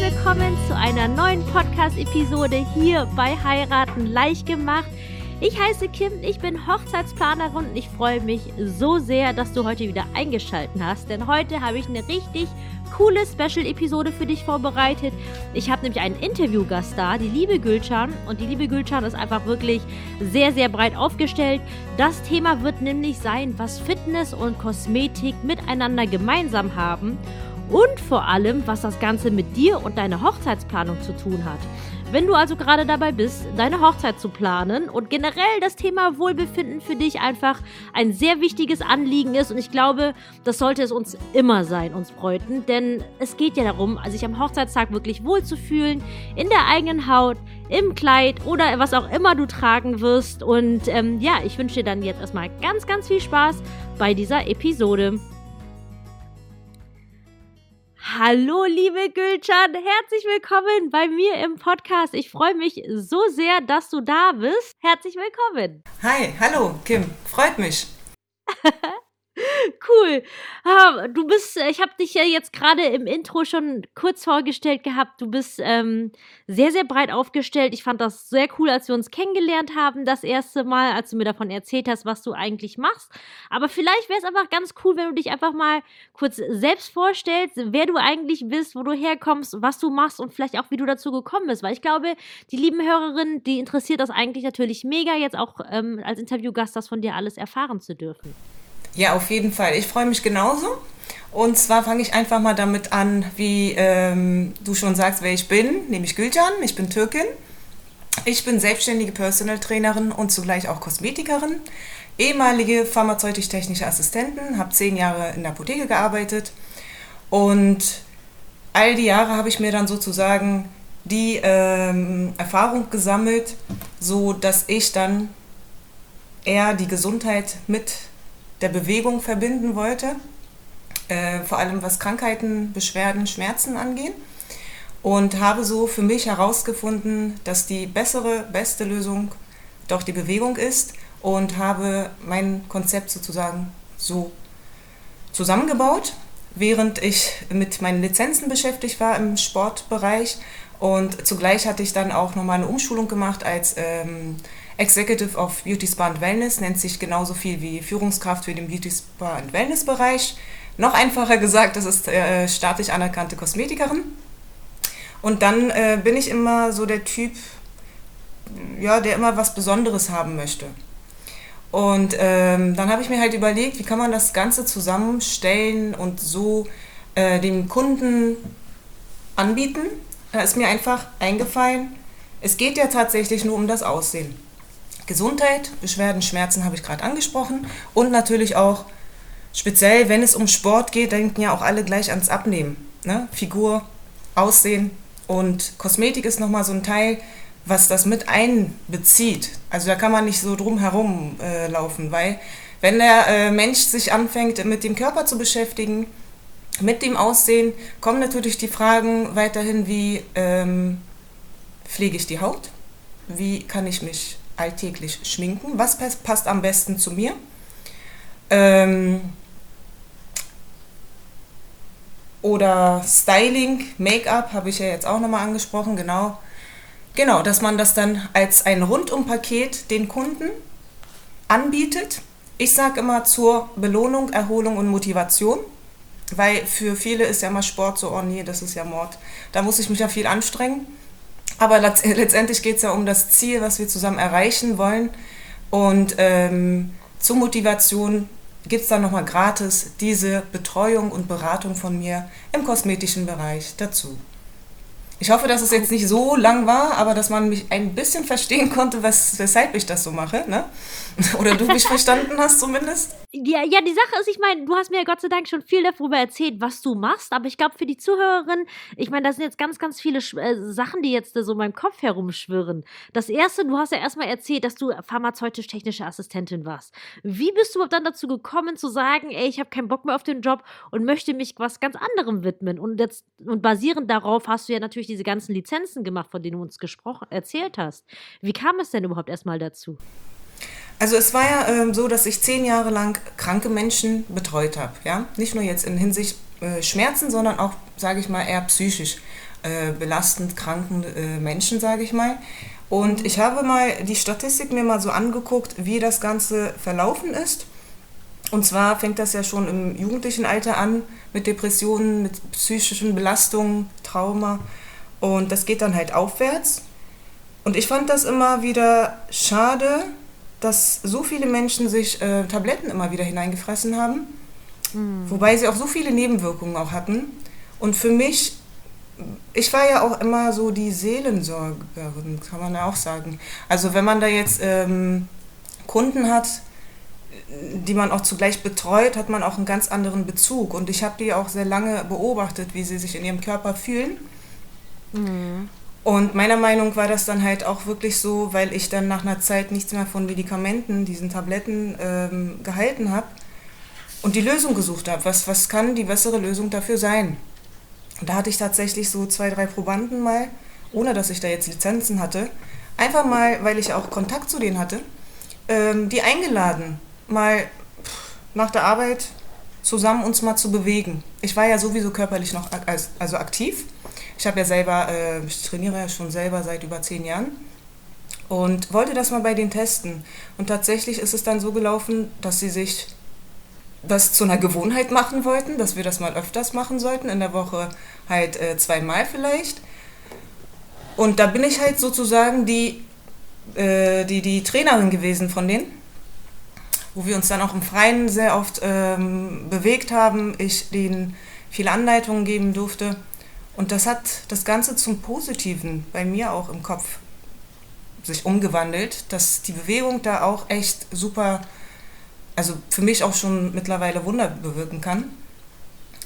willkommen zu einer neuen Podcast-Episode hier bei Heiraten leicht gemacht. Ich heiße Kim, ich bin Hochzeitsplanerin und ich freue mich so sehr, dass du heute wieder eingeschaltet hast, denn heute habe ich eine richtig coole Special-Episode für dich vorbereitet. Ich habe nämlich einen Interviewgast da, die liebe Gülcan. Und die liebe Gülcan ist einfach wirklich sehr, sehr breit aufgestellt. Das Thema wird nämlich sein, was Fitness und Kosmetik miteinander gemeinsam haben und vor allem, was das Ganze mit dir und deiner Hochzeitsplanung zu tun hat. Wenn du also gerade dabei bist, deine Hochzeit zu planen und generell das Thema Wohlbefinden für dich einfach ein sehr wichtiges Anliegen ist und ich glaube, das sollte es uns immer sein, uns Bräuten, denn es geht ja darum, sich am Hochzeitstag wirklich wohlzufühlen, in der eigenen Haut, im Kleid oder was auch immer du tragen wirst und ähm, ja, ich wünsche dir dann jetzt erstmal ganz, ganz viel Spaß bei dieser Episode. Hallo, liebe Gülcan, herzlich willkommen bei mir im Podcast. Ich freue mich so sehr, dass du da bist. Herzlich willkommen. Hi, hallo, Kim, freut mich. Cool. Ah, du bist, äh, ich habe dich ja jetzt gerade im Intro schon kurz vorgestellt gehabt. Du bist ähm, sehr, sehr breit aufgestellt. Ich fand das sehr cool, als wir uns kennengelernt haben, das erste Mal, als du mir davon erzählt hast, was du eigentlich machst. Aber vielleicht wäre es einfach ganz cool, wenn du dich einfach mal kurz selbst vorstellst, wer du eigentlich bist, wo du herkommst, was du machst und vielleicht auch, wie du dazu gekommen bist. Weil ich glaube, die lieben Hörerinnen, die interessiert das eigentlich natürlich mega, jetzt auch ähm, als Interviewgast das von dir alles erfahren zu dürfen. Ja, auf jeden Fall. Ich freue mich genauso. Und zwar fange ich einfach mal damit an, wie ähm, du schon sagst, wer ich bin, nämlich Gülcan. Ich bin Türkin. Ich bin selbstständige Personal Trainerin und zugleich auch Kosmetikerin, ehemalige pharmazeutisch-technische Assistentin, habe zehn Jahre in der Apotheke gearbeitet und all die Jahre habe ich mir dann sozusagen die ähm, Erfahrung gesammelt, so dass ich dann eher die Gesundheit mit der Bewegung verbinden wollte, äh, vor allem was Krankheiten, Beschwerden, Schmerzen angehen. Und habe so für mich herausgefunden, dass die bessere, beste Lösung doch die Bewegung ist und habe mein Konzept sozusagen so zusammengebaut, während ich mit meinen Lizenzen beschäftigt war im Sportbereich. Und zugleich hatte ich dann auch nochmal eine Umschulung gemacht als ähm, Executive of Beauty Spa and Wellness nennt sich genauso viel wie Führungskraft für den Beauty Spa and Wellness Bereich. Noch einfacher gesagt, das ist äh, staatlich anerkannte Kosmetikerin. Und dann äh, bin ich immer so der Typ, ja, der immer was Besonderes haben möchte. Und ähm, dann habe ich mir halt überlegt, wie kann man das Ganze zusammenstellen und so äh, dem Kunden anbieten. Da ist mir einfach eingefallen, es geht ja tatsächlich nur um das Aussehen. Gesundheit, Beschwerden, Schmerzen habe ich gerade angesprochen und natürlich auch speziell, wenn es um Sport geht, denken ja auch alle gleich ans Abnehmen. Ne? Figur, Aussehen und Kosmetik ist nochmal so ein Teil, was das mit einbezieht. Also da kann man nicht so drum herum äh, laufen, weil wenn der äh, Mensch sich anfängt mit dem Körper zu beschäftigen, mit dem Aussehen, kommen natürlich die Fragen weiterhin wie, ähm, pflege ich die Haut? Wie kann ich mich alltäglich schminken? Was passt am besten zu mir? Ähm, oder Styling, Make-up habe ich ja jetzt auch nochmal angesprochen, genau. Genau, dass man das dann als ein Rundumpaket den Kunden anbietet. Ich sage immer zur Belohnung, Erholung und Motivation, weil für viele ist ja immer Sport so, oh nee, das ist ja Mord. Da muss ich mich ja viel anstrengen. Aber letztendlich geht es ja um das Ziel, was wir zusammen erreichen wollen. Und ähm, zur Motivation gibt es dann nochmal gratis diese Betreuung und Beratung von mir im kosmetischen Bereich dazu. Ich hoffe, dass es jetzt nicht so lang war, aber dass man mich ein bisschen verstehen konnte, was, weshalb ich das so mache. Ne? Oder du mich verstanden hast zumindest. Ja, ja, die Sache ist, ich meine, du hast mir ja Gott sei Dank schon viel darüber erzählt, was du machst, aber ich glaube für die Zuhörerin, ich meine, da sind jetzt ganz, ganz viele äh, Sachen, die jetzt so in meinem Kopf herumschwirren. Das erste, du hast ja erstmal erzählt, dass du pharmazeutisch-technische Assistentin warst. Wie bist du dann dazu gekommen zu sagen, ey, ich habe keinen Bock mehr auf den Job und möchte mich was ganz anderem widmen? Und, jetzt, und basierend darauf hast du ja natürlich diese ganzen Lizenzen gemacht, von denen du uns gesprochen, erzählt hast. Wie kam es denn überhaupt erstmal dazu? Also es war ja ähm, so, dass ich zehn Jahre lang kranke Menschen betreut habe. Ja? Nicht nur jetzt in Hinsicht äh, Schmerzen, sondern auch, sage ich mal, eher psychisch. äh, belastend kranken äh, Menschen, sage ich mal. Und ich habe mal die Statistik mir mal so angeguckt, wie das Ganze verlaufen ist. Und zwar fängt das ja schon im jugendlichen Alter an mit Depressionen, mit psychischen Belastungen, Trauma. Und das geht dann halt aufwärts. Und ich fand das immer wieder schade, dass so viele Menschen sich äh, Tabletten immer wieder hineingefressen haben, mhm. wobei sie auch so viele Nebenwirkungen auch hatten. Und für mich, ich war ja auch immer so die Seelensorgerin, kann man ja auch sagen. Also wenn man da jetzt ähm, Kunden hat, die man auch zugleich betreut, hat man auch einen ganz anderen Bezug. Und ich habe die auch sehr lange beobachtet, wie sie sich in ihrem Körper fühlen. Mhm. Und meiner Meinung war das dann halt auch wirklich so, weil ich dann nach einer Zeit nichts mehr von Medikamenten, diesen Tabletten ähm, gehalten habe und die Lösung gesucht habe. Was, was kann die bessere Lösung dafür sein? Und da hatte ich tatsächlich so zwei, drei Probanden mal, ohne dass ich da jetzt Lizenzen hatte, einfach mal, weil ich auch Kontakt zu denen hatte, ähm, die eingeladen, mal nach der Arbeit zusammen uns mal zu bewegen. Ich war ja sowieso körperlich noch also aktiv ich habe ja selber, äh, ich trainiere ja schon selber seit über zehn Jahren und wollte das mal bei denen testen. Und tatsächlich ist es dann so gelaufen, dass sie sich das zu einer Gewohnheit machen wollten, dass wir das mal öfters machen sollten, in der Woche halt äh, zweimal vielleicht. Und da bin ich halt sozusagen die, äh, die, die Trainerin gewesen von denen, wo wir uns dann auch im Freien sehr oft ähm, bewegt haben, ich denen viele Anleitungen geben durfte. Und das hat das Ganze zum Positiven bei mir auch im Kopf sich umgewandelt, dass die Bewegung da auch echt super, also für mich auch schon mittlerweile Wunder bewirken kann.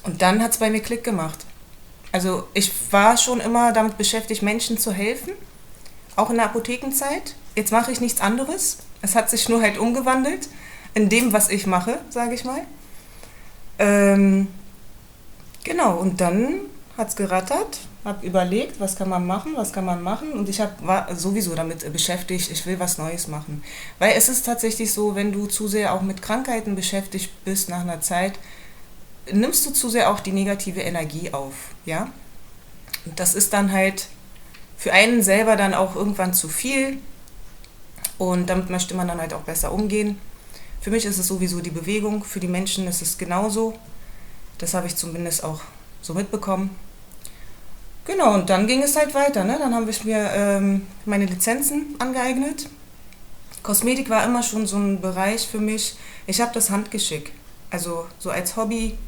Und dann hat es bei mir Klick gemacht. Also ich war schon immer damit beschäftigt, Menschen zu helfen, auch in der Apothekenzeit. Jetzt mache ich nichts anderes. Es hat sich nur halt umgewandelt in dem, was ich mache, sage ich mal. Ähm, genau, und dann hat es gerattert, habe überlegt, was kann man machen, was kann man machen und ich hab, war sowieso damit beschäftigt, ich will was Neues machen. Weil es ist tatsächlich so, wenn du zu sehr auch mit Krankheiten beschäftigt bist nach einer Zeit, nimmst du zu sehr auch die negative Energie auf, ja? Und das ist dann halt für einen selber dann auch irgendwann zu viel und damit möchte man dann halt auch besser umgehen. Für mich ist es sowieso die Bewegung, für die Menschen ist es genauso. Das habe ich zumindest auch so mitbekommen. Genau, und dann ging es halt weiter. Ne? Dann habe ich mir ähm, meine Lizenzen angeeignet. Kosmetik war immer schon so ein Bereich für mich. Ich habe das Handgeschick. Also so als Hobby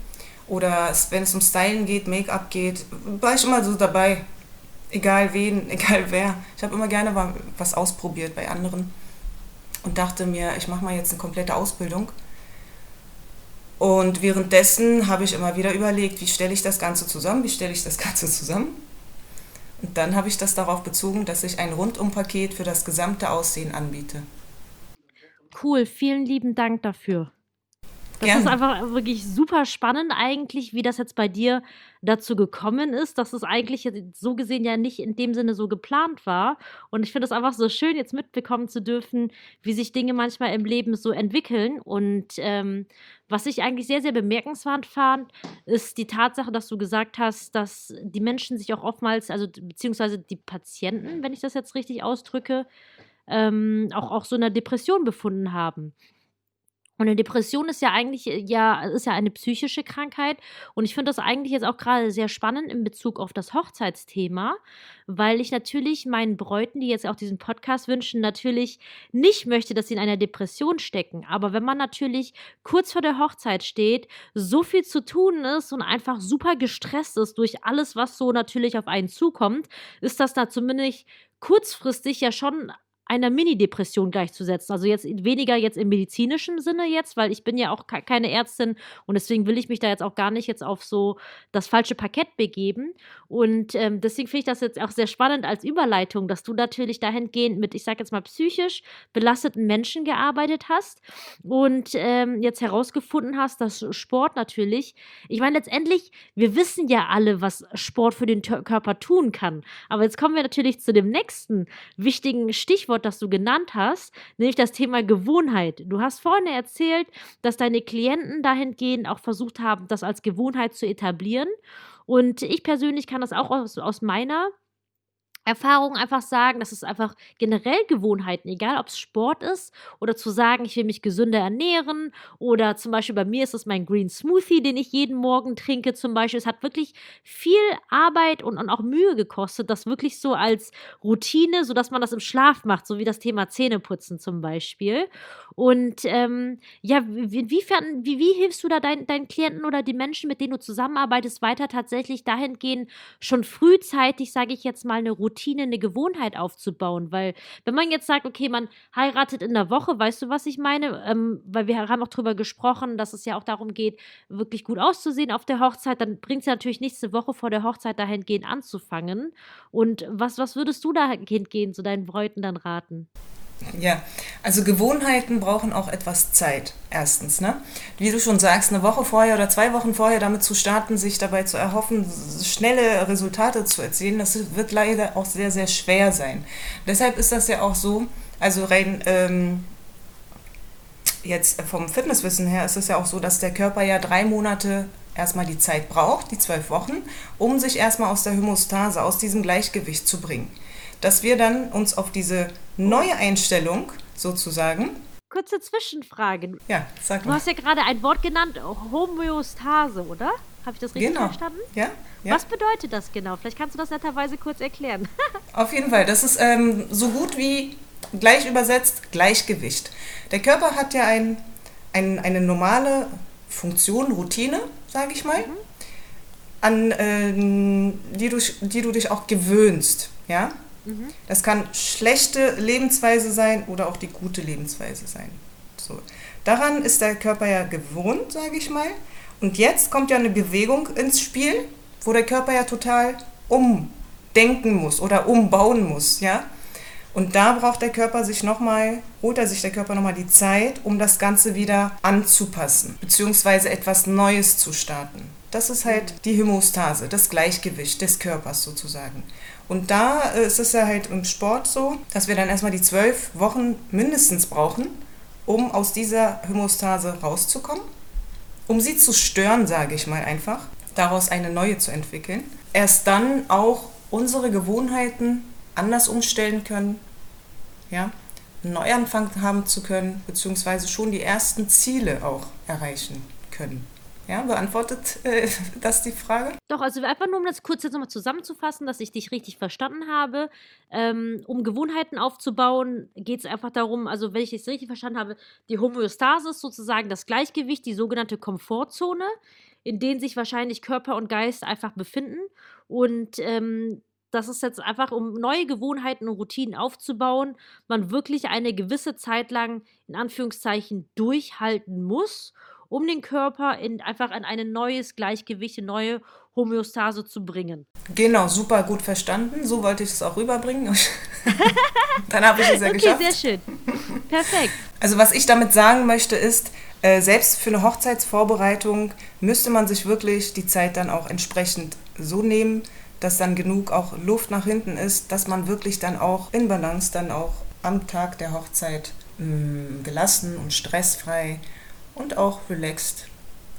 oder wenn es um Stylen geht, Make-up geht, war ich immer so dabei. Egal wen, egal wer. Ich habe immer gerne was ausprobiert bei anderen und dachte mir, ich mache mal jetzt eine komplette Ausbildung und währenddessen habe ich immer wieder überlegt, wie stelle ich das Ganze zusammen, wie stelle ich das Ganze zusammen. Und dann habe ich das darauf bezogen, dass ich ein Rundumpaket für das gesamte Aussehen anbiete. Cool, vielen lieben Dank dafür. Das Gerne. ist einfach wirklich super spannend eigentlich, wie das jetzt bei dir dazu gekommen ist, dass es eigentlich so gesehen ja nicht in dem Sinne so geplant war. Und ich finde es einfach so schön, jetzt mitbekommen zu dürfen, wie sich Dinge manchmal im Leben so entwickeln. Und ähm, was ich eigentlich sehr, sehr bemerkenswert fand, ist die Tatsache, dass du gesagt hast, dass die Menschen sich auch oftmals, also beziehungsweise die Patienten, wenn ich das jetzt richtig ausdrücke, ähm, auch, auch so einer Depression befunden haben. Und eine Depression ist ja eigentlich äh, ja ist ja eine psychische Krankheit. Und ich finde das eigentlich jetzt auch gerade sehr spannend in Bezug auf das Hochzeitsthema, weil ich natürlich meinen Bräuten, die jetzt auch diesen Podcast wünschen, natürlich nicht möchte, dass sie in einer Depression stecken, aber wenn man natürlich kurz vor der Hochzeit steht, so viel zu tun ist und einfach super gestresst ist durch alles, was so natürlich auf einen zukommt, ist das da zumindest kurzfristig ja schon einer Mini-Depression gleichzusetzen. Also jetzt weniger jetzt im medizinischen Sinne jetzt, weil ich bin ja auch keine Ärztin und deswegen will ich mich da jetzt auch gar nicht jetzt auf so das falsche Parkett begeben. Und ähm, deswegen finde ich das jetzt auch sehr spannend als Überleitung, dass du natürlich dahingehend mit, ich sage jetzt mal, psychisch belasteten Menschen gearbeitet hast und ähm, jetzt herausgefunden hast, dass Sport natürlich, ich meine letztendlich, wir wissen ja alle, was Sport für den Körper tun kann. Aber jetzt kommen wir natürlich zu dem nächsten wichtigen Stichwort Stichwort, das du genannt hast, nämlich das Thema Gewohnheit. Du hast vorhin erzählt, dass deine Klienten dahingehend auch versucht haben, das als Gewohnheit zu etablieren. Und ich persönlich kann das auch aus, aus meiner Erfahrung einfach sagen, dass es einfach generell Gewohnheiten, egal ob es Sport ist oder zu sagen, ich will mich gesünder ernähren oder zum Beispiel bei mir ist es mein Green Smoothie, den ich jeden Morgen trinke zum Beispiel. Es hat wirklich viel Arbeit und, und auch Mühe gekostet, das wirklich so als Routine, sodass man das im Schlaf macht, so wie das Thema Zähneputzen zum Beispiel. Und ähm, ja, inwiefern, wie, wie hilfst du da dein, deinen Klienten oder die Menschen, mit denen du zusammenarbeitest, weiter tatsächlich dahingehend schon frühzeitig, sage ich jetzt mal, eine Routine Routine, eine Gewohnheit aufzubauen. Weil, wenn man jetzt sagt, okay, man heiratet in der Woche, weißt du, was ich meine? Ähm, weil wir haben auch darüber gesprochen, dass es ja auch darum geht, wirklich gut auszusehen auf der Hochzeit, dann bringt es ja natürlich nichts, eine Woche vor der Hochzeit dahingehend anzufangen. Und was, was würdest du dahingehend gehen, so deinen Bräuten dann raten? Ja, also Gewohnheiten brauchen auch etwas Zeit, erstens. Ne? Wie du schon sagst, eine Woche vorher oder zwei Wochen vorher damit zu starten, sich dabei zu erhoffen, schnelle Resultate zu erzielen, das wird leider auch sehr, sehr schwer sein. Deshalb ist das ja auch so, also rein ähm, jetzt vom Fitnesswissen her ist es ja auch so, dass der Körper ja drei Monate erstmal die Zeit braucht, die zwölf Wochen, um sich erstmal aus der Homostase, aus diesem Gleichgewicht zu bringen dass wir dann uns auf diese neue Einstellung sozusagen. Kurze Zwischenfrage. Ja, sag mal. Du hast ja gerade ein Wort genannt, Homöostase, oder? Habe ich das richtig genau. verstanden? Ja, ja. Was bedeutet das genau? Vielleicht kannst du das netterweise kurz erklären. Auf jeden Fall. Das ist ähm, so gut wie gleich übersetzt Gleichgewicht. Der Körper hat ja ein, ein, eine normale Funktion, Routine, sage ich mal, mhm. an äh, die, du, die du dich auch gewöhnst. Ja? Mhm. Das kann schlechte Lebensweise sein oder auch die gute Lebensweise sein. So. Daran ist der Körper ja gewohnt, sage ich mal. Und jetzt kommt ja eine Bewegung ins Spiel, wo der Körper ja total umdenken muss oder umbauen muss, ja. Und da braucht der Körper sich nochmal, holt er sich der Körper nochmal die Zeit, um das Ganze wieder anzupassen, beziehungsweise etwas Neues zu starten. Das ist halt die Hämostase, das Gleichgewicht des Körpers sozusagen. Und da äh, ist es ja halt im Sport so, dass wir dann erstmal die zwölf Wochen mindestens brauchen, um aus dieser Hämostase rauszukommen, um sie zu stören, sage ich mal einfach, daraus eine neue zu entwickeln. Erst dann auch unsere Gewohnheiten anders umstellen können, ja, einen Neuanfang haben zu können, beziehungsweise schon die ersten Ziele auch erreichen können. Ja, beantwortet äh, das die Frage? Doch, also einfach nur, um das kurz jetzt nochmal zusammenzufassen, dass ich dich richtig verstanden habe. Ähm, um Gewohnheiten aufzubauen, geht es einfach darum, also wenn ich es richtig verstanden habe, die Homöostasis sozusagen das Gleichgewicht, die sogenannte Komfortzone, in denen sich wahrscheinlich Körper und Geist einfach befinden. Und ähm, das ist jetzt einfach, um neue Gewohnheiten und Routinen aufzubauen, man wirklich eine gewisse Zeit lang in Anführungszeichen durchhalten muss um den Körper in, einfach an ein neues Gleichgewicht, eine neue Homöostase zu bringen. Genau, super gut verstanden. So wollte ich es auch rüberbringen. Dann habe ich es ja okay, geschafft. Okay, sehr schön. Perfekt. Also was ich damit sagen möchte ist, äh, selbst für eine Hochzeitsvorbereitung müsste man sich wirklich die Zeit dann auch entsprechend so nehmen, dass dann genug auch Luft nach hinten ist, dass man wirklich dann auch in Balance dann auch am Tag der Hochzeit mh, mm, gelassen und stressfrei und auch relaxed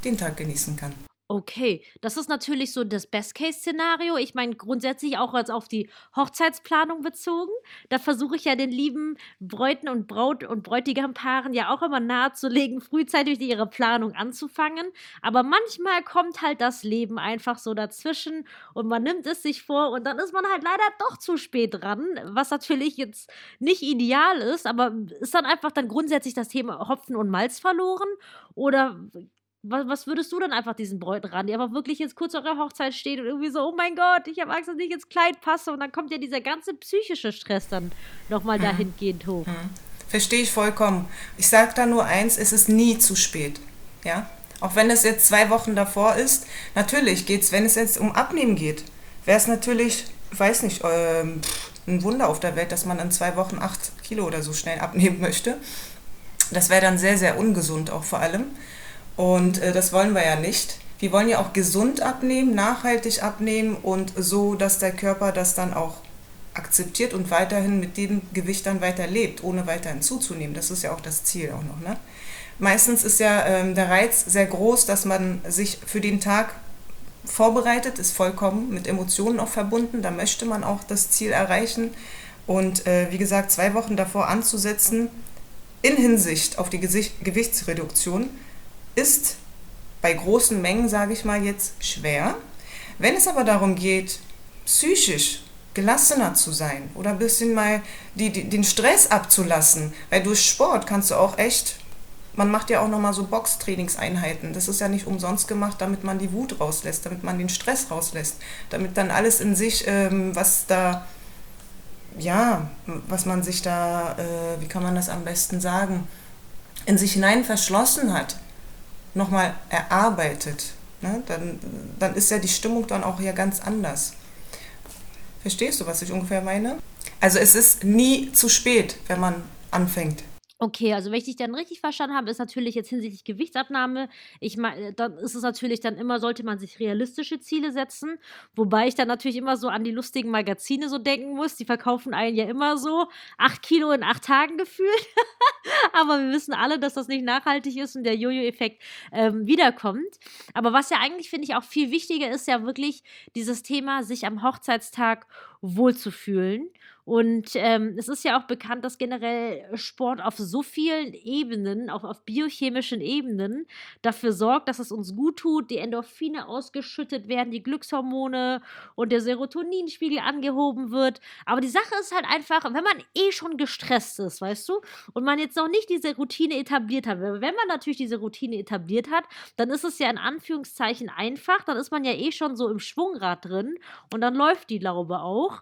den Tag genießen kann. Okay, das ist natürlich so das Best-Case-Szenario. Ich meine, grundsätzlich auch als auf die Hochzeitsplanung bezogen. Da versuche ich ja den lieben Bräuten und Braut- und Bräutigampaaren ja auch immer nahezulegen, frühzeitig ihre Planung anzufangen. Aber manchmal kommt halt das Leben einfach so dazwischen und man nimmt es sich vor und dann ist man halt leider doch zu spät dran, was natürlich jetzt nicht ideal ist, aber ist dann einfach dann grundsätzlich das Thema Hopfen und Malz verloren? Oder was, was würdest du dann einfach diesen Bräuten ran, die einfach wirklich jetzt kurz vor der Hochzeit steht und irgendwie so, oh mein Gott, ich habe Angst, dass ich ins Kleid passe und dann kommt ja dieser ganze psychische Stress dann nochmal mhm. dahingehend hoch. Mhm. Verstehe ich vollkommen. Ich sage da nur eins, es ist nie zu spät. Ja? Auch wenn es jetzt zwei Wochen davor ist, natürlich geht es, wenn es jetzt um Abnehmen geht, wäre es natürlich, ich weiß nicht, ähm, ein Wunder auf der Welt, dass man in zwei Wochen acht Kilo oder so schnell abnehmen möchte. Das wäre dann sehr, sehr ungesund auch vor allem. Und äh, das wollen wir ja nicht. Wir wollen ja auch gesund abnehmen, nachhaltig abnehmen und so, dass der Körper das dann auch akzeptiert und weiterhin mit dem Gewicht dann weiter lebt, ohne weiterhin zuzunehmen. Das ist ja auch das Ziel auch noch. Ne? Meistens ist ja ähm, der Reiz sehr groß, dass man sich für den Tag vorbereitet, ist vollkommen mit Emotionen auch verbunden. Da möchte man auch das Ziel erreichen. Und äh, wie gesagt, zwei Wochen davor anzusetzen, in Hinsicht auf die Gesicht Gewichtsreduktion, ist bei großen Mengen, sage ich mal jetzt, schwer. Wenn es aber darum geht, psychisch gelassener zu sein oder ein bisschen mal die, die, den Stress abzulassen, weil durch Sport kannst du auch echt, man macht ja auch nochmal so Boxtrainingseinheiten, das ist ja nicht umsonst gemacht, damit man die Wut rauslässt, damit man den Stress rauslässt, damit dann alles in sich, ähm, was da, ja, was man sich da, äh, wie kann man das am besten sagen, in sich hinein verschlossen hat, nochmal erarbeitet. Ne? Dann, dann ist ja die Stimmung dann auch ja ganz anders. Verstehst du, was ich ungefähr meine? Also es ist nie zu spät, wenn man anfängt. Okay, also wenn ich dich dann richtig verstanden habe, ist natürlich jetzt hinsichtlich Gewichtsabnahme, ich meine, dann ist es natürlich dann immer, sollte man sich realistische Ziele setzen, wobei ich dann natürlich immer so an die lustigen Magazine so denken muss, die verkaufen einen ja immer so acht Kilo in acht Tagen gefühlt, aber wir wissen alle, dass das nicht nachhaltig ist und der Jojo-Effekt ähm, wiederkommt. Aber was ja eigentlich, finde ich, auch viel wichtiger ist, ja wirklich dieses Thema, sich am Hochzeitstag wohlzufühlen und ähm, es ist ja auch bekannt, dass generell Sport auf so vielen Ebenen, auch auf biochemischen Ebenen, dafür sorgt, dass es uns gut tut, die Endorphine ausgeschüttet werden, die Glückshormone und der Serotoninspiegel angehoben wird. Aber die Sache ist halt einfach, wenn man eh schon gestresst ist, weißt du, und man jetzt noch nicht diese Routine etabliert hat, wenn man natürlich diese Routine etabliert hat, dann ist es ja in Anführungszeichen einfach, dann ist man ja eh schon so im Schwungrad drin und dann läuft die Laube auch.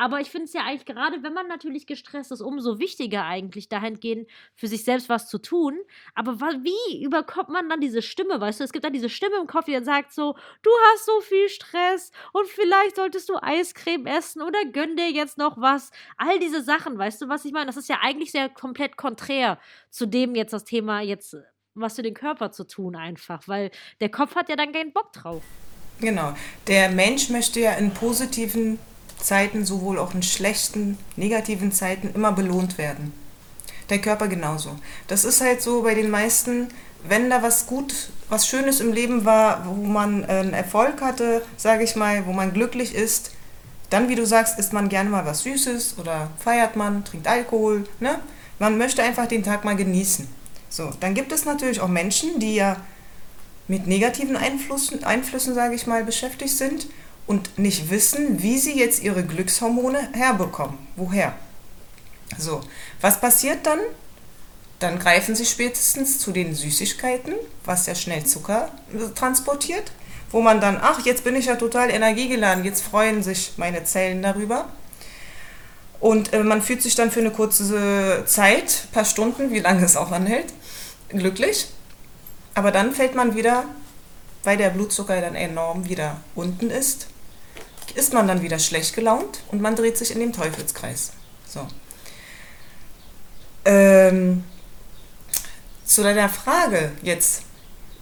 Aber ich finde es ja eigentlich gerade, wenn man natürlich gestresst ist, umso wichtiger eigentlich dahingehend für sich selbst was zu tun. Aber wie überkommt man dann diese Stimme? Weißt du, es gibt dann diese Stimme im Kopf, die dann sagt so, du hast so viel Stress und vielleicht solltest du Eiscreme essen oder gönn dir jetzt noch was. All diese Sachen, weißt du, was ich meine? Das ist ja eigentlich sehr komplett konträr zu dem jetzt das Thema jetzt was für den Körper zu tun einfach, weil der Kopf hat ja dann keinen Bock drauf. Genau. Der Mensch möchte ja in positiven Zeiten, sowohl auch in schlechten, negativen Zeiten immer belohnt werden. Der Körper genauso. Das ist halt so bei den meisten, wenn da was gut, was Schönes im Leben war, wo man einen Erfolg hatte, sage ich mal, wo man glücklich ist, dann, wie du sagst, isst man gerne mal was Süßes oder feiert man, trinkt Alkohol. Ne? Man möchte einfach den Tag mal genießen. So, dann gibt es natürlich auch Menschen, die ja mit negativen Einflüssen, Einflüssen sage ich mal, beschäftigt sind und nicht wissen, wie sie jetzt ihre Glückshormone herbekommen. Woher? So, was passiert dann? Dann greifen sie spätestens zu den Süßigkeiten, was ja schnell Zucker transportiert, wo man dann, ach, jetzt bin ich ja total energiegeladen, jetzt freuen sich meine Zellen darüber. Und äh, man fühlt sich dann für eine kurze Zeit, paar Stunden, wie lange es auch anhält, glücklich. Aber dann fällt man wieder, weil der Blutzucker dann enorm wieder unten ist, ist man dann wieder schlecht gelaunt und man dreht sich in den Teufelskreis. So. Ähm, zu deiner Frage jetzt,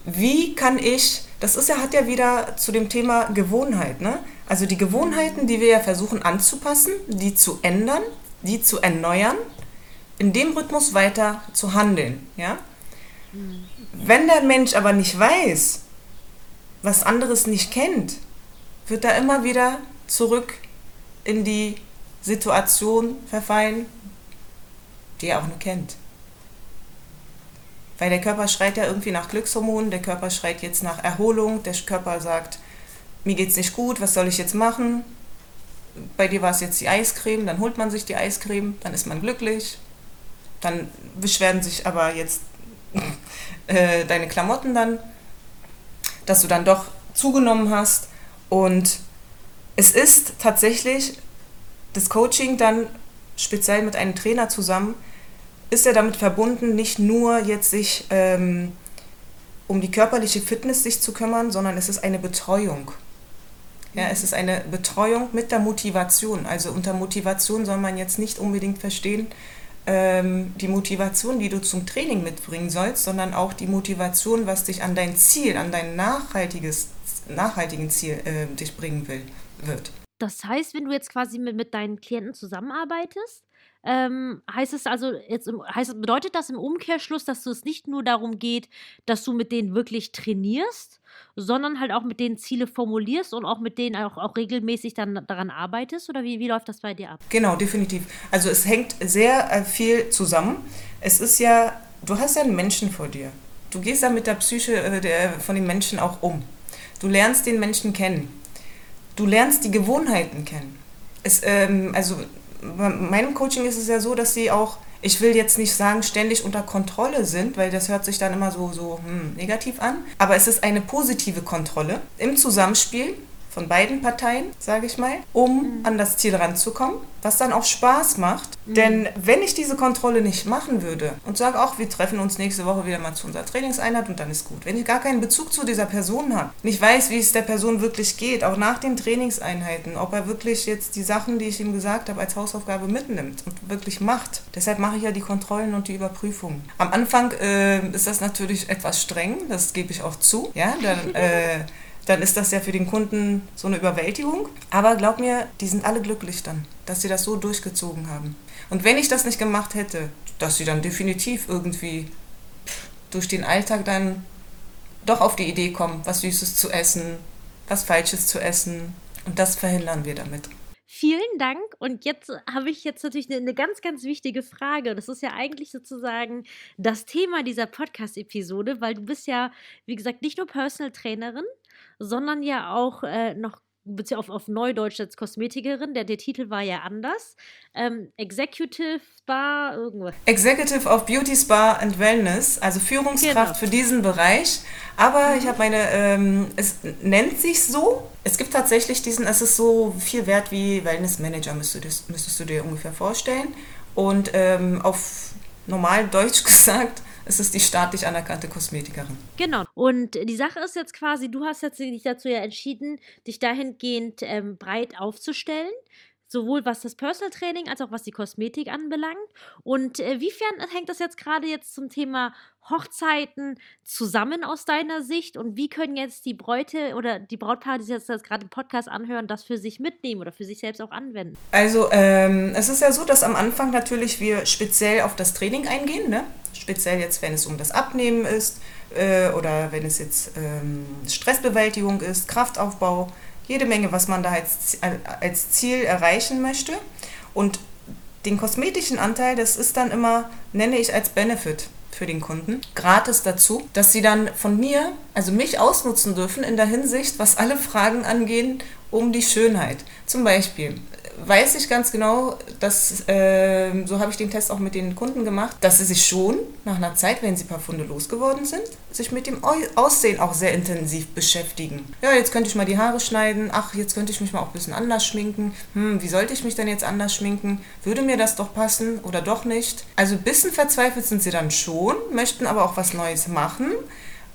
wie kann ich, das ist ja, hat ja wieder zu dem Thema Gewohnheit, ne? Also die Gewohnheiten, die wir ja versuchen anzupassen, die zu ändern, die zu erneuern, in dem Rhythmus weiter zu handeln, ja? Mhm. Wenn der Mensch aber nicht weiß, was anderes nicht kennt, wird er immer wieder zurück in die Situation verfallen, die er auch nur kennt. Weil der Körper schreit ja irgendwie nach Glückshormonen, der Körper schreit jetzt nach Erholung, der Körper sagt, mir geht's nicht gut, was soll ich jetzt machen? Bei dir war es jetzt die Eiscreme, dann holt man sich die Eiscreme, dann ist man glücklich. Dann beschweren sich aber jetzt äh, deine Klamotten dann, dass du dann doch zugenommen hast und es ist tatsächlich das Coaching dann speziell mit einem Trainer zusammen, ist er damit verbunden, nicht nur jetzt sich ähm, um die körperliche Fitness sich zu kümmern, sondern es ist eine Betreuung. Ja, es ist eine Betreuung mit der Motivation. Also unter Motivation soll man jetzt nicht unbedingt verstehen, ähm, die Motivation, die du zum Training mitbringen sollst, sondern auch die Motivation, was dich an dein Ziel, an dein nachhaltiges nachhaltigen Ziel äh, dich bringen will, wird. Das heißt, wenn du jetzt quasi mit, mit deinen Klienten zusammenarbeitest, ähm, heißt es also jetzt heißt bedeutet das im Umkehrschluss, dass es nicht nur darum geht, dass du mit denen wirklich trainierst, sondern halt auch mit denen Ziele formulierst und auch mit denen auch, auch regelmäßig dann daran arbeitest? Oder wie, wie läuft das bei dir ab? Genau, definitiv. Also es hängt sehr äh, viel zusammen. Es ist ja, du hast ja einen Menschen vor dir. Du gehst ja mit der Psyche äh, der, von den Menschen auch um. Du lernst den Menschen kennen. Du lernst die Gewohnheiten kennen. Es, ähm, also bei meinem Coaching ist es ja so, dass sie auch, ich will jetzt nicht sagen, ständig unter Kontrolle sind, weil das hört sich dann immer so, so hm, negativ an. Aber es ist eine positive Kontrolle im Zusammenspiel von beiden Parteien, sage ich mal, um mhm. an das Ziel ranzukommen, was dann auch Spaß macht. Mhm. Denn wenn ich diese Kontrolle nicht machen würde und sage auch, wir treffen uns nächste Woche wieder mal zu unserer Trainingseinheit und dann ist gut. Wenn ich gar keinen Bezug zu dieser Person habe, nicht weiß, wie es der Person wirklich geht, auch nach den Trainingseinheiten, ob er wirklich jetzt die Sachen, die ich ihm gesagt habe, als Hausaufgabe mitnimmt und wirklich macht. Deshalb mache ich ja die Kontrollen und die Überprüfungen. Am Anfang äh, ist das natürlich etwas streng, das gebe ich auch zu. Ja, dann äh, dann ist das ja für den Kunden so eine Überwältigung. Aber glaub mir, die sind alle glücklich dann, dass sie das so durchgezogen haben. Und wenn ich das nicht gemacht hätte, dass sie dann definitiv irgendwie durch den Alltag dann doch auf die Idee kommen, was Süßes zu essen, was Falsches zu essen. Und das verhindern wir damit. Vielen Dank. Und jetzt habe ich jetzt natürlich eine, ganz, ganz wichtige Frage. Das ist ja eigentlich sozusagen das Thema dieser Podcast-Episode, weil du bist ja, wie gesagt, nicht nur Personal Trainerin, sondern ja auch äh, noch auf, auf Neudeutsch als Kosmetikerin. Der, der Titel war ja anders. Ähm, Executive Spa, irgendwas. Executive of Beauty Spa and Wellness, also Führungskraft genau. für diesen Bereich. Aber mhm. ich habe meine, ähm, es nennt sich so. Es gibt tatsächlich diesen, es ist so viel wert wie Wellness Manager, müsstest du, müsstest du dir ungefähr vorstellen. Und ähm, auf normal Deutsch gesagt, es ist die staatlich anerkannte Kosmetikerin. Genau. Und die Sache ist jetzt quasi, du hast jetzt dich dazu ja entschieden, dich dahingehend ähm, breit aufzustellen sowohl was das Personal Training als auch was die Kosmetik anbelangt. Und äh, wiefern hängt das jetzt gerade jetzt zum Thema Hochzeiten zusammen aus deiner Sicht? Und wie können jetzt die Bräute oder die Brautpaare, die jetzt gerade den Podcast anhören, das für sich mitnehmen oder für sich selbst auch anwenden? Also ähm, es ist ja so, dass am Anfang natürlich wir speziell auf das Training eingehen, ne? speziell jetzt, wenn es um das Abnehmen ist äh, oder wenn es jetzt ähm, Stressbewältigung ist, Kraftaufbau jede Menge, was man da als, als Ziel erreichen möchte. Und den kosmetischen Anteil, das ist dann immer, nenne ich als Benefit für den Kunden, gratis dazu, dass sie dann von mir, also mich ausnutzen dürfen in der Hinsicht, was alle Fragen angehen um die Schönheit. Zum Beispiel, weiß ich ganz genau, dass, äh, so habe ich den Test auch mit den Kunden gemacht, dass sie sich schon nach einer Zeit, wenn sie ein paar Funde losgeworden sind, sich mit dem Aussehen auch sehr intensiv beschäftigen. Ja, jetzt könnte ich mal die Haare schneiden, ach, jetzt könnte ich mich mal auch ein bisschen anders schminken. Hm, wie sollte ich mich denn jetzt anders schminken? Würde mir das doch passen oder doch nicht? Also ein bisschen verzweifelt sind sie dann schon, möchten aber auch was Neues machen.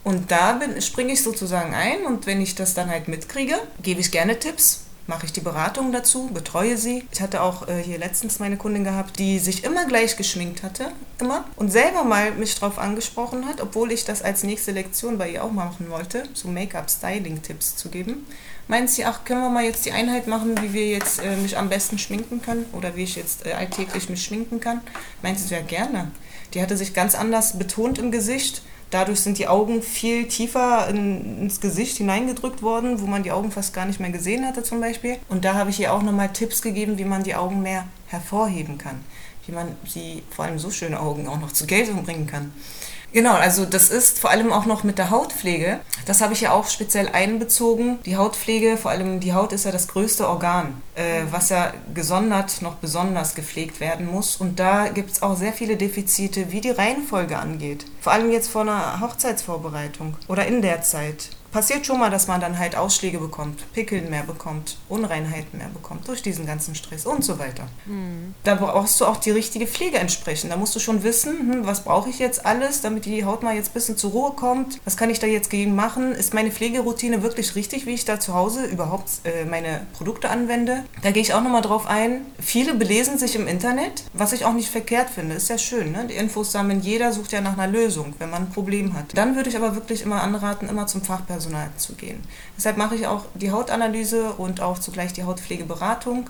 Und da springe ich sozusagen ein und wenn ich das dann halt mitkriege, gebe ich gerne Tipps mache ich die Beratung dazu, betreue sie. Ich hatte auch äh, hier letztens meine Kundin gehabt, die sich immer gleich geschminkt hatte, immer, und selber mal mich drauf angesprochen hat, obwohl ich das als nächste Lektion bei ihr auch machen wollte, so Make-up-Styling-Tipps zu geben. Meint sie, ach, können wir mal jetzt die Einheit machen, wie wir jetzt äh, mich am besten schminken können oder wie ich jetzt äh, alltäglich mich schminken kann? Meint sie, ja gerne. Die hatte sich ganz anders betont im Gesicht Dadurch sind die Augen viel tiefer in, ins Gesicht hineingedrückt worden, wo man die Augen fast gar nicht mehr gesehen hatte zum Beispiel. Und da habe ich ihr auch nochmal Tipps gegeben, wie man die Augen mehr hervorheben kann. Wie man sie, vor allem so schöne Augen, auch noch zur Geltung bringen kann. Genau, also das ist vor allem auch noch mit der Hautpflege. Das habe ich ja auch speziell einbezogen. Die Hautpflege, vor allem die Haut ist ja das größte Organ, äh, was ja gesondert noch besonders gepflegt werden muss. Und da gibt es auch sehr viele Defizite, wie die Reihenfolge angeht. Vor allem jetzt vor einer Hochzeitsvorbereitung oder in der Zeit passiert schon mal, dass man dann halt Ausschläge bekommt, Pickeln mehr bekommt, Unreinheiten mehr bekommt durch diesen ganzen Stress und so weiter. Mhm. Da brauchst du auch die richtige Pflege entsprechend. Da musst du schon wissen, hm, was brauche ich jetzt alles, damit die Haut mal jetzt ein bisschen zur Ruhe kommt. Was kann ich da jetzt gegen machen? Ist meine Pflegeroutine wirklich richtig, wie ich da zu Hause überhaupt äh, meine Produkte anwende? Da gehe ich auch nochmal drauf ein. Viele belesen sich im Internet, was ich auch nicht verkehrt finde. Ist ja schön, ne? Die Infos sammeln. Jeder sucht ja nach einer Lösung, wenn man ein Problem hat. Dann würde ich aber wirklich immer anraten, immer zum Fachpersonal Personal zu gehen. Deshalb mache ich auch die Hautanalyse und auch zugleich die Hautpflegeberatung.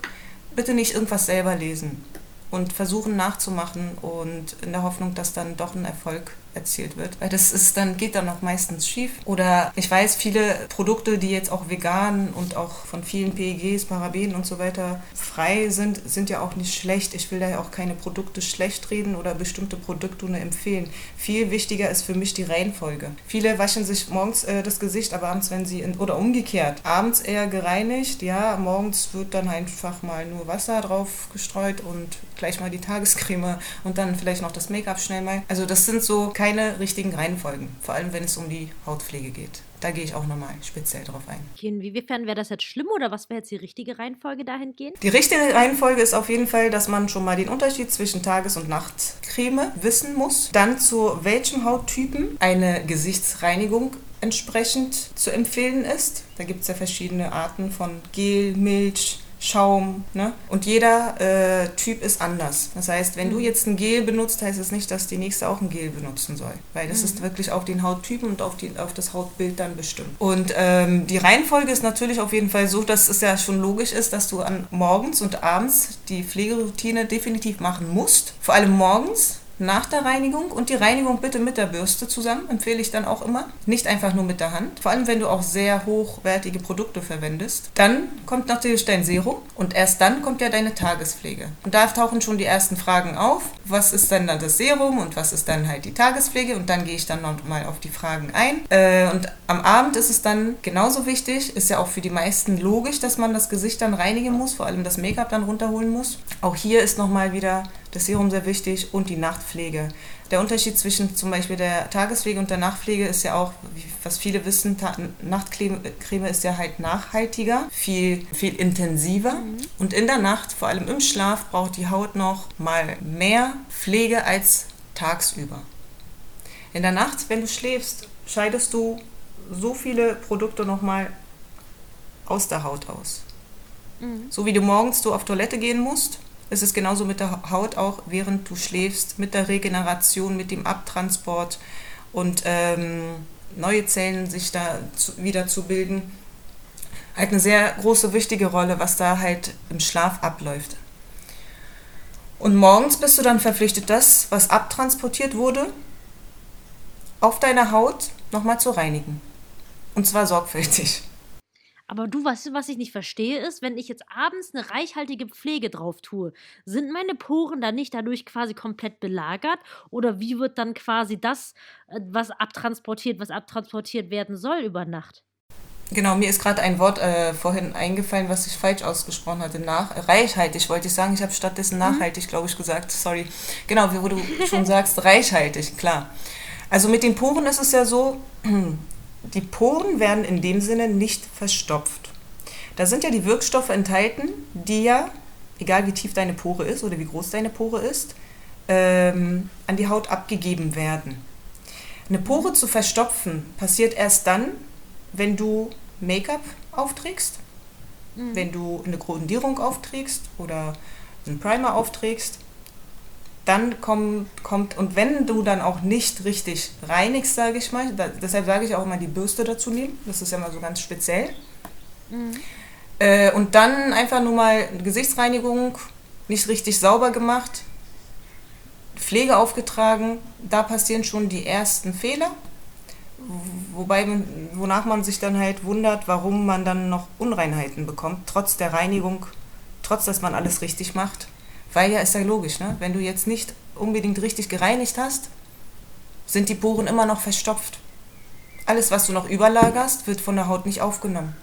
Bitte nicht irgendwas selber lesen und versuchen nachzumachen und in der Hoffnung, dass dann doch ein Erfolg erzielt wird. Weil das ist dann, geht dann auch meistens schief. Oder ich weiß, viele Produkte, die jetzt auch vegan und auch von vielen PEGs, Parabenen und so weiter frei sind, sind ja auch nicht schlecht. Ich will da ja auch keine Produkte schlecht reden oder bestimmte Produkte nur empfehlen. Viel wichtiger ist für mich die Reihenfolge. Viele waschen sich morgens äh, das Gesicht, aber abends, wenn sie, in, oder umgekehrt, abends eher gereinigt, ja, morgens wird dann einfach mal nur Wasser drauf gestreut und gleich mal die Tagescreme und dann vielleicht noch das Make-up schnell mal. Also das sind so keine richtigen Reihenfolgen, vor allem wenn es um die Hautpflege geht. Da gehe ich auch nochmal speziell drauf ein. Okay, inwiefern wäre das jetzt schlimm oder was wäre jetzt die richtige Reihenfolge dahingehend? Die richtige Reihenfolge ist auf jeden Fall, dass man schon mal den Unterschied zwischen Tages- und Nachtcreme wissen muss. Dann zu welchem Hauttypen eine Gesichtsreinigung entsprechend zu empfehlen ist. Da gibt es ja verschiedene Arten von Gel, Milch, Schaum. Ne? Und jeder äh, Typ ist anders. Das heißt, wenn mhm. du jetzt ein Gel benutzt, heißt es nicht, dass die nächste auch ein Gel benutzen soll. Weil das mhm. ist wirklich auf den Hauttypen und auf, die, auf das Hautbild dann bestimmt. Und ähm, die Reihenfolge ist natürlich auf jeden Fall so, dass es ja schon logisch ist, dass du an morgens und abends die Pflegeroutine definitiv machen musst. Vor allem morgens, nach der Reinigung und die Reinigung bitte mit der Bürste zusammen, empfehle ich dann auch immer. Nicht einfach nur mit der Hand. Vor allem, wenn du auch sehr hochwertige Produkte verwendest. Dann kommt natürlich dein Serum und erst dann kommt ja deine Tagespflege. Und da tauchen schon die ersten Fragen auf. Was ist dann, dann das Serum und was ist dann halt die Tagespflege? Und dann gehe ich dann nochmal auf die Fragen ein. Äh, und am Abend ist es dann genauso wichtig, ist ja auch für die meisten logisch, dass man das Gesicht dann reinigen muss, vor allem das Make-up dann runterholen muss. Auch hier ist nochmal wieder das Serum sehr wichtig und die Nachtpflege. Der Unterschied zwischen zum Beispiel der Tagespflege und der Nachtpflege ist ja auch, was viele wissen, Nachtcreme ist ja halt nachhaltiger, viel, viel intensiver. Mhm. Und in der Nacht, vor allem im Schlaf, braucht die Haut noch mal mehr Pflege als tagsüber. In der Nacht, wenn du schläfst, scheidest du so viele Produkte nochmal aus der Haut aus. Mhm. So wie du morgens du auf Toilette gehen musst, es ist genauso mit der Haut auch, während du schläfst, mit der Regeneration, mit dem Abtransport und ähm, neue Zellen sich da zu, wieder zu bilden. Halt eine sehr große, wichtige Rolle, was da halt im Schlaf abläuft. Und morgens bist du dann verpflichtet, das, was abtransportiert wurde, auf deiner Haut nochmal zu reinigen. Und zwar sorgfältig. Aber du, weißt du, was ich nicht verstehe, ist, wenn ich jetzt abends eine reichhaltige Pflege drauf tue, sind meine Poren dann nicht dadurch quasi komplett belagert? Oder wie wird dann quasi das, äh, was abtransportiert, was abtransportiert werden soll über Nacht? Genau, mir ist gerade ein Wort äh, vorhin eingefallen, was ich falsch ausgesprochen hatte. Nach, reichhaltig wollte ich sagen. Ich habe stattdessen mhm. nachhaltig, glaube ich, gesagt. Sorry. Genau, wo du schon sagst, reichhaltig, klar. Also mit den Poren ist es ja so, die Poren werden in dem Sinne nicht verstopft. Da sind ja die Wirkstoffe enthalten, die ja, egal wie tief deine Pore ist oder wie groß deine Pore ist, ähm, an die Haut abgegeben werden. Eine Pore zu verstopfen passiert erst dann, wenn du Make-up aufträgst, mhm. wenn du eine Grundierung aufträgst oder einen Primer aufträgst dann kommt, kommt, und wenn du dann auch nicht richtig reinigst, sage ich mal, da, deshalb sage ich auch immer die Bürste dazu nehmen, das ist ja mal so ganz speziell. Mhm. Äh, und dann einfach nur mal Gesichtsreinigung, nicht richtig sauber gemacht, Pflege aufgetragen, da passieren schon die ersten Fehler. Wobei, wonach man sich dann halt wundert, warum man dann noch Unreinheiten bekommt, trotz der Reinigung, trotz dass man alles richtig macht. Weil ja, ist ja logisch, ne? wenn du jetzt nicht unbedingt richtig gereinigt hast, sind die Poren immer noch verstopft. Alles, was du noch überlagerst, wird von der Haut nicht aufgenommen.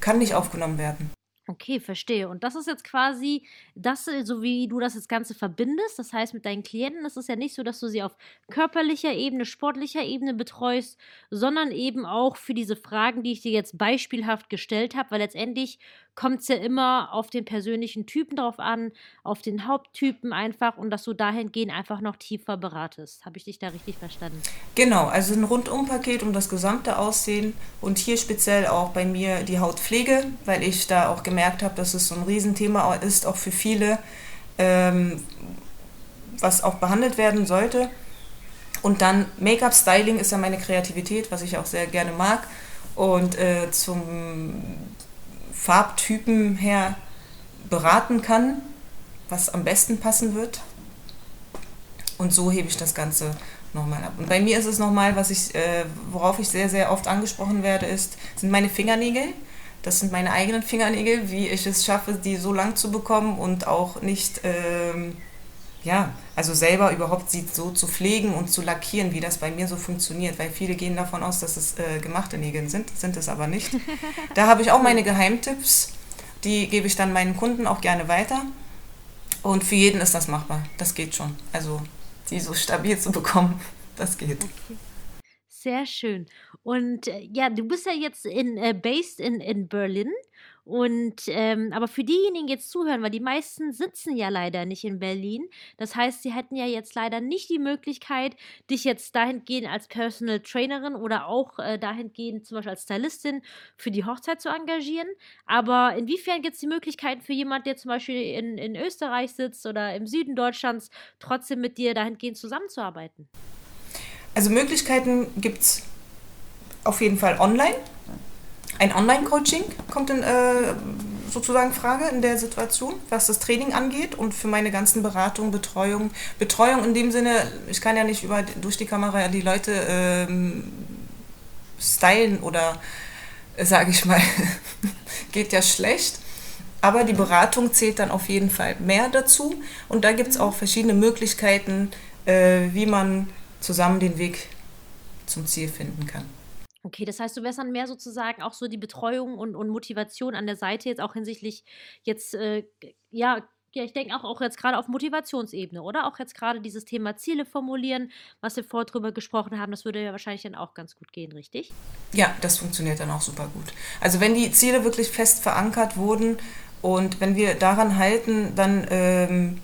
Kann nicht aufgenommen werden. Okay, verstehe. Und das ist jetzt quasi das, äh, so wie du das jetzt Ganze verbindest. Das heißt, mit deinen Klienten ist es ja nicht so, dass du sie auf körperlicher Ebene, sportlicher Ebene betreust, sondern eben auch für diese Fragen, die ich dir jetzt beispielhaft gestellt habe, weil letztendlich kommt es ja immer auf den persönlichen Typen drauf an, auf den Haupttypen einfach und dass du dahingehend einfach noch tiefer beratest. Habe ich dich da richtig verstanden? Genau, also ein Rundumpaket um das gesamte Aussehen und hier speziell auch bei mir die Hautpflege, weil ich da auch gemerkt habe, dass es so ein Riesenthema ist, auch für viele, ähm, was auch behandelt werden sollte. Und dann Make-up-Styling ist ja meine Kreativität, was ich auch sehr gerne mag. Und äh, zum Farbtypen her beraten kann. was am besten passen wird. Und so hebe ich das Ganze nochmal ab. Und bei mir ist es nochmal, was ich, äh, worauf ich sehr, sehr oft angesprochen werde, ist, sind meine Fingernägel. Das sind meine eigenen Fingernägel, wie ich es schaffe, die so lang zu bekommen und auch nicht, ähm, ja, also selber überhaupt sie so zu pflegen und zu lackieren, wie das bei mir so funktioniert. Weil viele gehen davon aus, dass es äh, gemachte Nägel sind, sind es aber nicht. Da habe ich auch meine Geheimtipps, die gebe ich dann meinen Kunden auch gerne weiter. Und für jeden ist das machbar. Das geht schon. Also die so stabil zu bekommen, das geht. Okay. Sehr schön. Und äh, ja, du bist ja jetzt in, äh, based in, in Berlin und ähm, aber für diejenigen jetzt zuhören, weil die meisten sitzen ja leider nicht in Berlin. Das heißt, sie hätten ja jetzt leider nicht die Möglichkeit, dich jetzt dahingehend als Personal Trainerin oder auch äh, dahingehend zum Beispiel als Stylistin für die Hochzeit zu engagieren. Aber inwiefern gibt es die Möglichkeit für jemand, der zum Beispiel in, in Österreich sitzt oder im Süden Deutschlands, trotzdem mit dir dahingehend zusammenzuarbeiten? Also Möglichkeiten gibt es auf jeden Fall online ein Online-Coaching kommt in äh, sozusagen Frage in der Situation, was das Training angeht und für meine ganzen Beratungen, Betreuung. Betreuung in dem Sinne, ich kann ja nicht über, durch die Kamera die Leute ähm, stylen oder, äh, sage ich mal, geht ja schlecht. Aber die Beratung zählt dann auf jeden Fall mehr dazu. Und da gibt es auch verschiedene Möglichkeiten, äh, wie man zusammen den Weg zum Ziel finden kann. Okay, das heißt, du wärst dann mehr sozusagen auch so die Betreuung und, und Motivation an der Seite jetzt auch hinsichtlich jetzt, äh, ja, ja, ich denke auch, auch jetzt gerade auf Motivationsebene, oder? Auch jetzt gerade dieses Thema Ziele formulieren, was wir vorher drüber gesprochen haben, das würde ja wahrscheinlich dann auch ganz gut gehen, richtig? Ja, das funktioniert dann auch super gut. Also wenn die Ziele wirklich fest verankert wurden und wenn wir daran halten, dann ähm,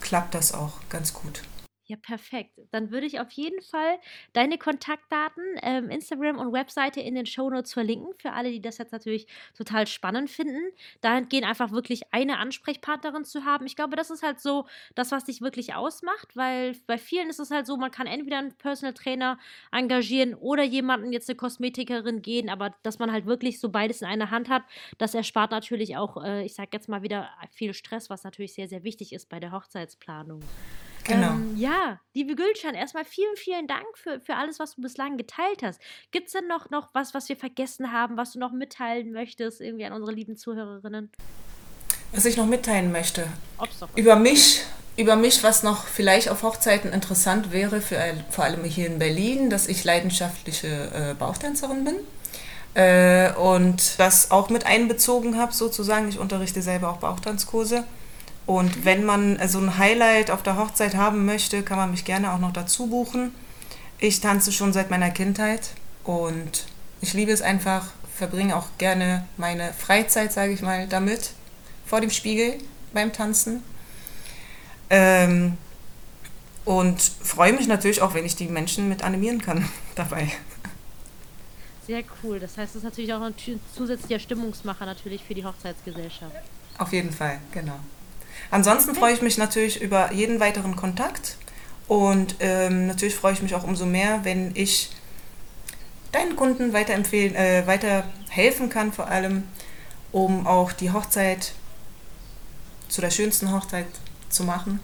klappt das auch ganz gut. Ja, perfekt. Dann würde ich auf jeden Fall deine Kontaktdaten, ähm, Instagram und Webseite in den Shownotes verlinken, für alle, die das jetzt natürlich total spannend finden. Dahingehend einfach wirklich eine Ansprechpartnerin zu haben. Ich glaube, das ist halt so das, was dich wirklich ausmacht, weil bei vielen ist es halt so, man kann entweder einen Personal Trainer engagieren oder jemanden, jetzt eine Kosmetikerin gehen, aber dass man halt wirklich so beides in einer Hand hat, das erspart natürlich auch, äh, ich sag jetzt mal wieder, viel Stress, was natürlich sehr, sehr wichtig ist bei der Hochzeitsplanung. Genau. Ähm, ja, liebe Gülcan, erstmal vielen, vielen Dank für, für alles, was du bislang geteilt hast. Gibt es denn noch, noch was, was wir vergessen haben, was du noch mitteilen möchtest, irgendwie an unsere lieben Zuhörerinnen? Was ich noch mitteilen möchte. Über mich, über mich, was noch vielleicht auf Hochzeiten interessant wäre, für, vor allem hier in Berlin, dass ich leidenschaftliche äh, Bauchtänzerin bin äh, und das auch mit einbezogen habe, sozusagen. Ich unterrichte selber auch Bauchtanzkurse. Und wenn man so ein Highlight auf der Hochzeit haben möchte, kann man mich gerne auch noch dazu buchen. Ich tanze schon seit meiner Kindheit und ich liebe es einfach, verbringe auch gerne meine Freizeit, sage ich mal, damit, vor dem Spiegel beim Tanzen. Ähm, und freue mich natürlich auch, wenn ich die Menschen mit animieren kann dabei. Sehr cool. Das heißt, es ist natürlich auch ein zusätzlicher Stimmungsmacher natürlich für die Hochzeitsgesellschaft. Auf jeden Fall, genau. Ansonsten freue ich mich natürlich über jeden weiteren Kontakt und ähm, natürlich freue ich mich auch umso mehr, wenn ich deinen Kunden weiterempfehlen, äh, weiterhelfen kann, vor allem, um auch die Hochzeit zu der schönsten Hochzeit zu machen.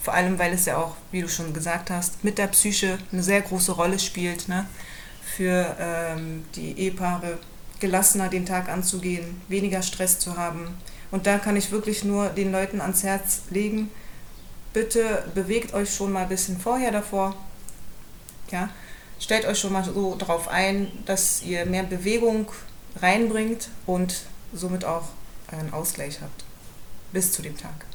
Vor allem, weil es ja auch, wie du schon gesagt hast, mit der Psyche eine sehr große Rolle spielt, ne? für ähm, die Ehepaare gelassener den Tag anzugehen, weniger Stress zu haben, und da kann ich wirklich nur den Leuten ans Herz legen, bitte bewegt euch schon mal ein bisschen vorher davor. Ja? Stellt euch schon mal so darauf ein, dass ihr mehr Bewegung reinbringt und somit auch einen Ausgleich habt. Bis zu dem Tag.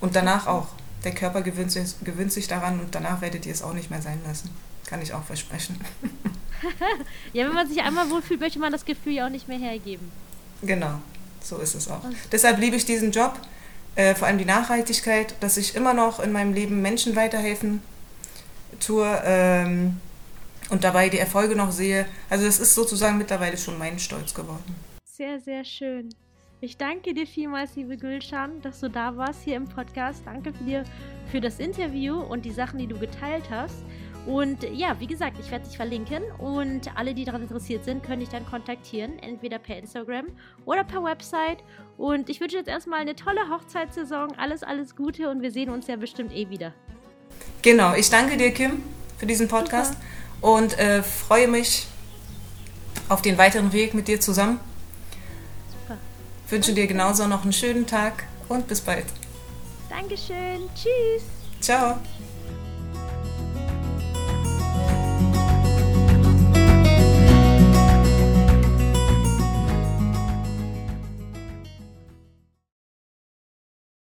Und danach auch. Der Körper gewöhnt sich, gewöhnt sich daran und danach werdet ihr es auch nicht mehr sein lassen. Kann ich auch versprechen. ja, wenn man sich einmal wohlfühlt, möchte man das Gefühl ja auch nicht mehr hergeben. Genau. So ist es auch. Und Deshalb liebe ich diesen Job, äh, vor allem die Nachhaltigkeit, dass ich immer noch in meinem Leben Menschen weiterhelfen tue ähm, und dabei die Erfolge noch sehe. Also das ist sozusagen mittlerweile schon mein Stolz geworden. Sehr, sehr schön. Ich danke dir vielmals, liebe Gülschan, dass du da warst hier im Podcast. Danke dir für das Interview und die Sachen, die du geteilt hast. Und ja, wie gesagt, ich werde dich verlinken und alle, die daran interessiert sind, können dich dann kontaktieren, entweder per Instagram oder per Website. Und ich wünsche jetzt erstmal eine tolle Hochzeitssaison, alles, alles Gute und wir sehen uns ja bestimmt eh wieder. Genau, ich danke dir, Kim, für diesen Podcast Super. und äh, freue mich auf den weiteren Weg mit dir zusammen. Super. Wünsche dir genauso noch einen schönen Tag und bis bald. Dankeschön. Tschüss. Ciao.